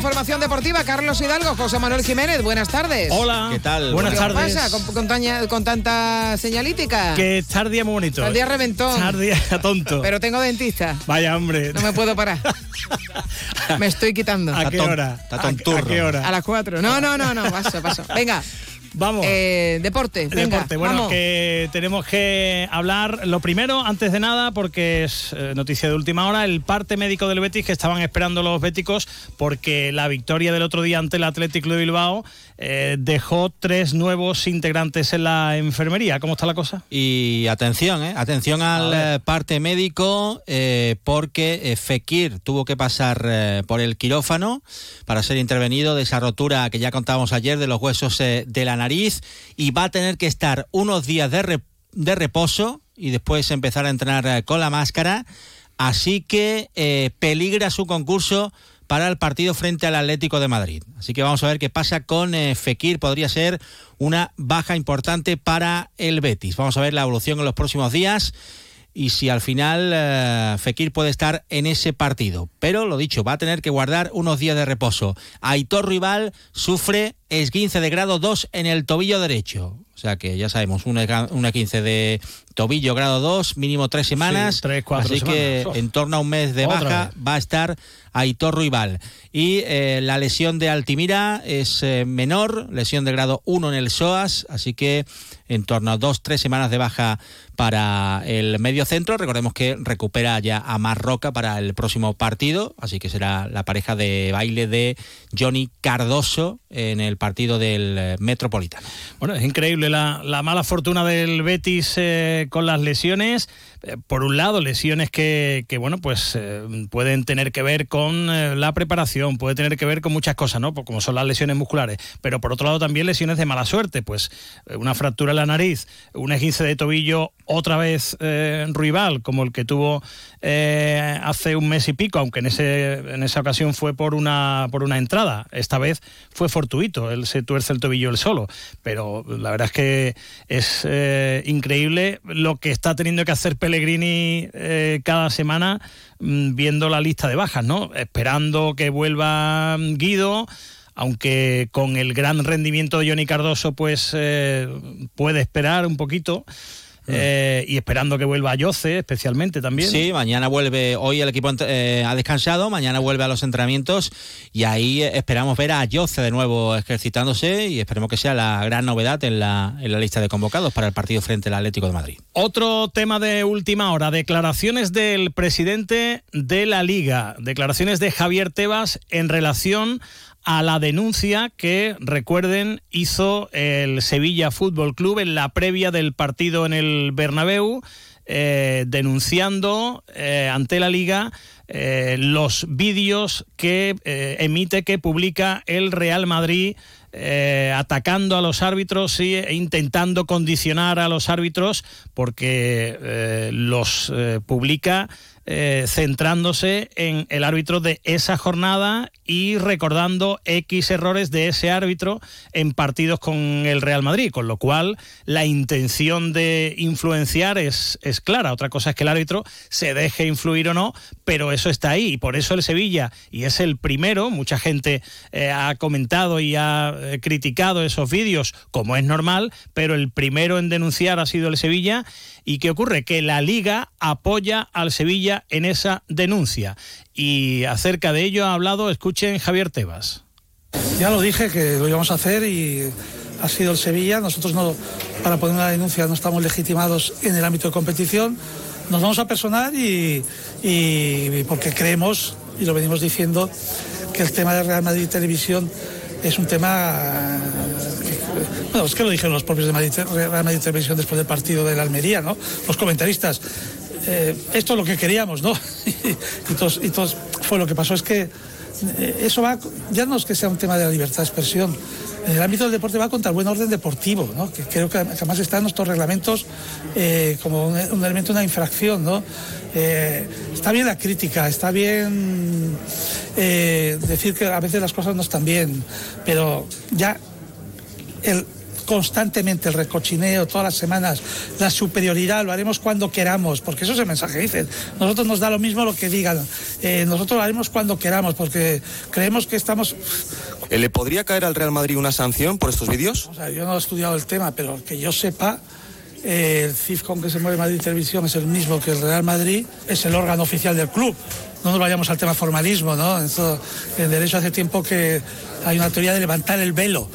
Información deportiva. Carlos Hidalgo, José Manuel Jiménez, buenas tardes. Hola. ¿Qué tal? Buenas tardes. ¿Qué pasa con, tanta señalítica? Que estar día muy bonito. Estar día reventón. Estar día tonto. Pero tengo dentista. Vaya, hombre. No me puedo parar. me estoy quitando. ¿A qué hora? ¿A, ¿A qué hora? A las cuatro. No, no, no, no. Paso, paso. Venga. Vamos. Eh, deporte. Venga, deporte. Bueno, que tenemos que hablar lo primero, antes de nada, porque es eh, noticia de última hora, el parte médico del Betis que estaban esperando los béticos porque la victoria del otro día ante el Atlético de Bilbao eh, dejó tres nuevos integrantes en la enfermería. ¿Cómo está la cosa? Y atención, ¿eh? atención al parte médico porque Fekir tuvo que pasar por el quirófano para ser intervenido de esa rotura que ya contábamos ayer de los huesos de la nariz y va a tener que estar unos días de, de reposo y después empezar a entrenar eh, con la máscara. Así que eh, peligra su concurso para el partido frente al Atlético de Madrid. Así que vamos a ver qué pasa con eh, Fekir. Podría ser una baja importante para el Betis. Vamos a ver la evolución en los próximos días y si al final Fekir puede estar en ese partido. Pero lo dicho, va a tener que guardar unos días de reposo. Aitor Rival sufre esguince de grado 2 en el tobillo derecho. O sea que ya sabemos, una, una 15 de tobillo grado 2, mínimo tres semanas. así que en torno a un mes de baja va a estar Aitor Ruibal. Y eh, la lesión de Altimira es eh, menor, lesión de grado 1 en el SOAS, así que en torno a dos, tres semanas de baja para el medio centro. Recordemos que recupera ya a Marroca para el próximo partido, así que será la pareja de baile de Johnny Cardoso en el partido del eh, Metropolitano. Bueno, es increíble la, mala fortuna del Betis eh, con las lesiones. Eh, por un lado, lesiones que, bueno, pues pueden tener que ver con la preparación, puede tener que ver con muchas cosas, ¿no? Pues como son las lesiones musculares. Pero por otro lado, también lesiones de mala suerte, pues una fractura en la nariz, un esguince de tobillo otra vez rival, como el que tuvo hace un mes y pico, aunque en, ese, en esa ocasión fue por una, por una entrada. Esta vez fue fortuito, él se tuerce el tobillo él solo, pero la verdad es que es eh, increíble lo que está teniendo que hacer Pellegrini eh, cada semana mm, viendo la lista de bajas, ¿no? Esperando que vuelva Guido aunque con el gran rendimiento de Johnny Cardoso, pues eh, puede esperar un poquito. Eh, y esperando que vuelva Yoce especialmente también. Sí, mañana vuelve, hoy el equipo eh, ha descansado, mañana vuelve a los entrenamientos y ahí esperamos ver a Yoce de nuevo ejercitándose y esperemos que sea la gran novedad en la, en la lista de convocados para el partido frente al Atlético de Madrid. Otro tema de última hora, declaraciones del presidente de la liga, declaraciones de Javier Tebas en relación a la denuncia que, recuerden, hizo el Sevilla Fútbol Club en la previa del partido en el Bernabéu, eh, denunciando eh, ante la liga eh, los vídeos que emite, que publica el Real Madrid. atacando a los árbitros e intentando condicionar a los árbitros porque los publica eh, centrándose en el árbitro de esa jornada y recordando X errores de ese árbitro en partidos con el Real Madrid, con lo cual la intención de influenciar es, es clara. Otra cosa es que el árbitro se deje influir o no, pero eso está ahí y por eso el Sevilla, y es el primero, mucha gente eh, ha comentado y ha eh, criticado esos vídeos, como es normal, pero el primero en denunciar ha sido el Sevilla. ¿Y qué ocurre? Que la liga apoya al Sevilla en esa denuncia. Y acerca de ello ha hablado, escuchen Javier Tebas. Ya lo dije que lo íbamos a hacer y ha sido el Sevilla. Nosotros no, para poner una denuncia no estamos legitimados en el ámbito de competición. Nos vamos a personar y, porque creemos, y lo venimos diciendo, que el tema de Real Madrid Televisión es un tema bueno, es que lo dijeron los propios de Real Madrid Televisión después del partido de la Almería, ¿no? Los comentaristas. Eh, esto es lo que queríamos, ¿no? y, todos, fue lo que pasó. Es que eh, eso va, ya no es que sea un tema de la libertad de expresión, en el ámbito del deporte va contra el buen orden deportivo, ¿no? que creo que además está en nuestros reglamentos eh, como un, elemento, una infracción. ¿no? Está bien la crítica, está bien decir que a veces las cosas no están bien, pero ya el constantemente el recochineo, todas las semanas, la superioridad, lo haremos cuando queramos, porque eso es el mensaje que dicen. Nosotros nos da lo mismo lo que digan, eh, nosotros lo haremos cuando queramos, porque creemos que estamos... Eh, ¿Le podría caer al Real Madrid una sanción por estos vídeos? O sea, yo no he estudiado el tema, pero que yo sepa, eh, el CIF con que se mueve Madrid Televisión es el mismo que el Real Madrid, es el órgano oficial del club. No nos vayamos al tema formalismo, ¿no? en derecho hace tiempo que hay una teoría de levantar el velo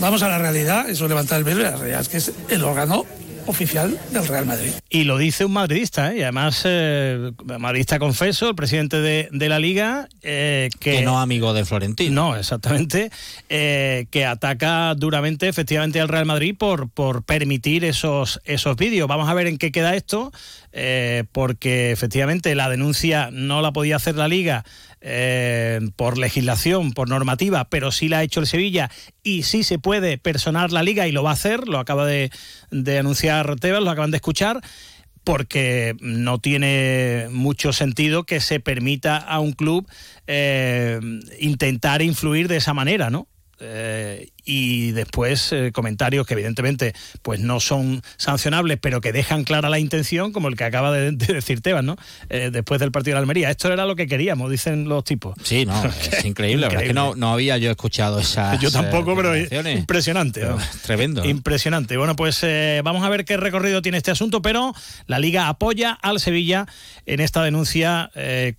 vamos a la realidad, eso levantar el velo, la realidad es que es el órgano oficial del Real Madrid. Y lo dice un madridista, ¿eh? y además eh, madridista confeso, el presidente de, la liga, eh, que, no amigo de Florentino. No, exactamente, eh, que ataca duramente efectivamente al Real Madrid por, por permitir esos, esos vídeos. Vamos a ver en qué queda esto, porque efectivamente la denuncia no la podía hacer la liga eh, por legislación, por normativa, pero sí la ha hecho el Sevilla y sí se puede personar la liga y lo va a hacer, lo acaba de, anunciar Tebas, lo acaban de escuchar porque no tiene mucho sentido que se permita a un club eh, intentar influir de esa manera, ¿no? Eh, y después eh, comentarios que evidentemente pues no son sancionables pero que dejan clara la intención como el que acaba de, decir Tebas ¿no? Eh, después del partido de Almería. Esto era lo que queríamos dicen los tipos. Sí no es increíble, es que no, no, había yo escuchado esas yo tampoco pero impresionante tremendo. Impresionante. Bueno pues vamos a ver qué recorrido tiene este asunto pero la Liga apoya al Sevilla en esta denuncia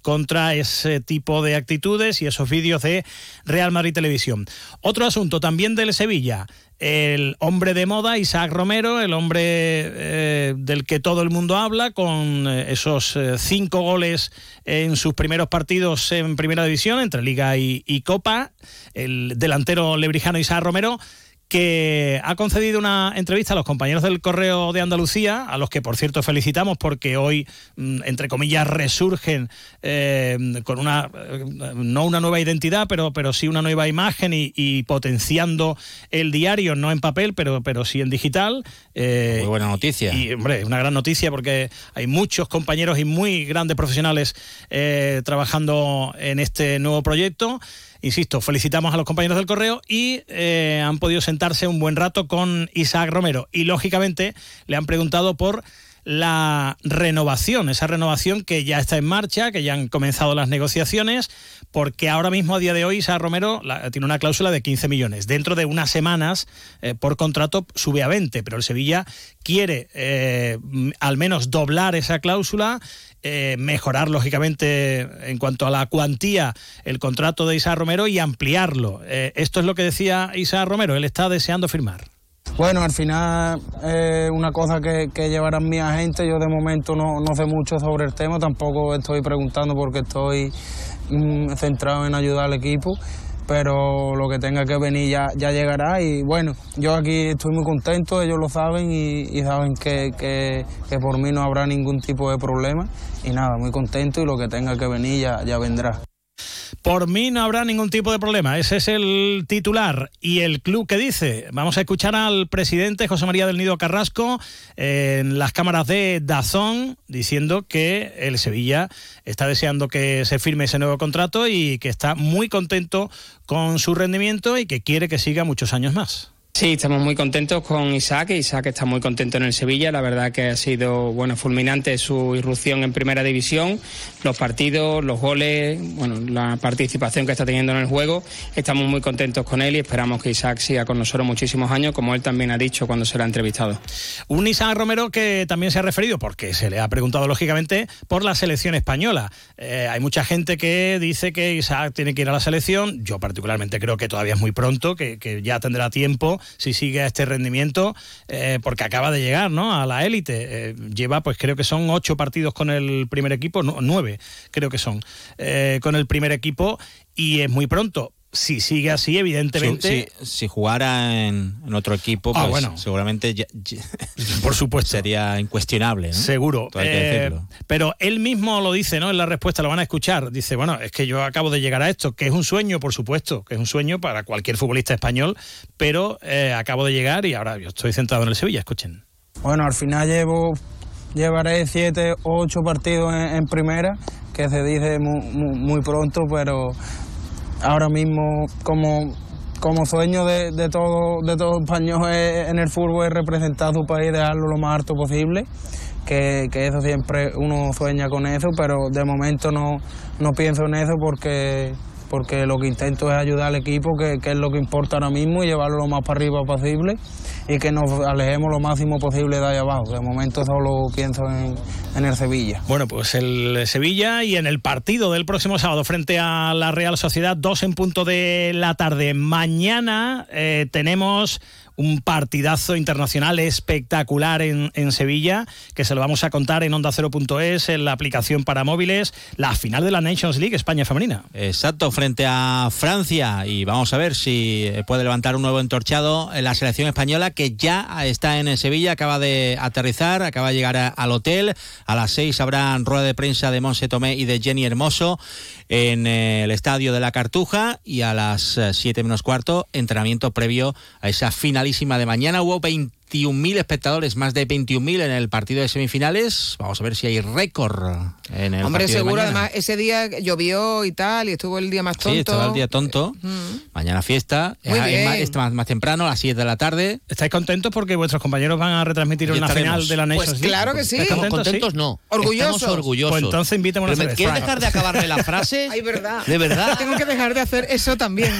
contra ese tipo de actitudes y esos vídeos de Real Madrid Televisión. Otro asunto también del Sevilla, el hombre de moda, Isaac Romero, el hombre eh, del que todo el mundo habla, con eh, esos eh, cinco goles en sus primeros partidos en Primera División, entre Liga y, y Copa, el delantero lebrijano Isaac Romero que ha concedido una entrevista a los compañeros del Correo de Andalucía, a los que por cierto felicitamos porque hoy, mm, entre comillas, resurgen eh, con una, eh, no una nueva identidad, pero, pero sí una nueva imagen y, potenciando el diario, no en papel, pero, pero sí en digital. Eh, muy buena noticia. Y, hombre, una gran noticia porque hay muchos compañeros y muy grandes profesionales trabajando en este nuevo proyecto. Insisto, felicitamos a los compañeros del correo y eh, han podido sentarse un buen rato con Isaac Romero. Y lógicamente le han preguntado por la renovación, esa renovación que ya está en marcha, que ya han comenzado las negociaciones, porque ahora mismo a día de hoy Isaac Romero tiene una cláusula de 15 millones. Dentro de unas semanas, eh, por contrato, sube a 20, pero el Sevilla quiere eh, al menos doblar esa cláusula eh, mejorar, lógicamente, en cuanto a la cuantía, el contrato de Isa Romero y ampliarlo. Esto es lo que decía Isa Romero, él está deseando firmar. Bueno, al final es una cosa que, llevarán mi agente. Yo de momento no, no, sé mucho sobre el tema, tampoco estoy preguntando porque estoy mm, centrado en ayudar al equipo pero lo que tenga que venir ya, ya llegará y bueno, yo aquí estoy muy contento, ellos lo saben y, saben que, que, por mí no habrá ningún tipo de problema y nada, muy contento y lo que tenga que venir ya, ya vendrá. Por mí no habrá ningún tipo de problema. Ese es el titular. ¿Y el club que dice? Vamos a escuchar al presidente José María del Nido Carrasco en las cámaras de Dazón diciendo que el Sevilla está deseando que se firme ese nuevo contrato y que está muy contento con su rendimiento y que quiere que siga muchos años más. Sí, estamos muy contentos con Isaac. Isaac está muy contento en el Sevilla. La verdad que ha sido bueno fulminante su irrupción en Primera División. Los partidos, los goles, bueno, la participación que está teniendo en el juego. Estamos muy contentos con él y esperamos que Isaac siga con nosotros muchísimos años, como él también ha dicho cuando se le ha entrevistado. Un Isaac Romero que también se ha referido, porque se le ha preguntado lógicamente, por la selección española. Eh, hay mucha gente que dice que Isaac tiene que ir a la selección. Yo particularmente creo que todavía es muy pronto, que, que ya tendrá tiempo si sigue a este rendimiento, eh, porque acaba de llegar ¿no? a la élite. Eh, lleva, pues creo que son ocho partidos con el primer equipo, nueve creo que son, eh, con el primer equipo, y es muy pronto si sigue así, evidentemente. Si, si jugara en, en, otro equipo, ah, pues bueno. seguramente ya, ya, por supuesto sería incuestionable. ¿no? Seguro. Todo hay que decirlo. pero él mismo lo dice, ¿no? En la respuesta lo van a escuchar. Dice, bueno, es que yo acabo de llegar a esto, que es un sueño, por supuesto, que es un sueño para cualquier futbolista español, pero eh, acabo de llegar y ahora yo estoy centrado en el Sevilla. Escuchen. Bueno, al final llevo llevaré siete, ocho partidos en, en primera, que se dice muy, muy, muy, pronto, pero ahora mismo como, como sueño de, de, todo, de todo español en el fútbol es representar a su país, dejarlo lo más alto posible. Que, que, eso siempre uno sueña con eso, pero de momento no, no pienso en eso porque, porque lo que intento es ayudar al equipo, que, que es lo que importa ahora mismo, y llevarlo lo más para arriba posible y que nos alejemos lo máximo posible de ahí abajo. De momento solo pienso en, en, el Sevilla. Bueno, pues el Sevilla y en el partido del próximo sábado frente a la Real Sociedad, dos en punto de la tarde. Mañana eh, tenemos un partidazo internacional espectacular en, en, Sevilla, que se lo vamos a contar en onda Cero.es, en la aplicación para móviles, la final de la Nations League España femenina. Exacto, frente a Francia. Y vamos a ver si puede levantar un nuevo entorchado en la selección española que ya está en Sevilla, acaba de aterrizar, acaba de llegar al hotel, a las seis habrá rueda de prensa de Monse Tomé y de Jenny Hermoso en el estadio de la Cartuja. Y a las siete menos cuarto entrenamiento previo a esa final de mañana. Hubo 21.000 espectadores, más de 21.000 en el partido de semifinales. Vamos a ver si hay récord en el Hombre, partido seguro, de mañana. además, ese día llovió y tal, y estuvo el día más tonto. Sí, estaba el día tonto. Mm. Mañana fiesta. Muy es, bien. más, es más, más temprano, a las 7 de la tarde. ¿Estáis contentos porque vuestros compañeros van a retransmitir una estaremos. final de la Nations Pues claro que sí. ¿Estáis Estamos contentos, sí? no. Orgullosos. Estamos orgullosos. Pues entonces invítame una Pero, ¿me cerveza. ¿Quieres dejar de acabarme la frase? Ay, verdad. ¿De verdad? Tengo que dejar de hacer eso también.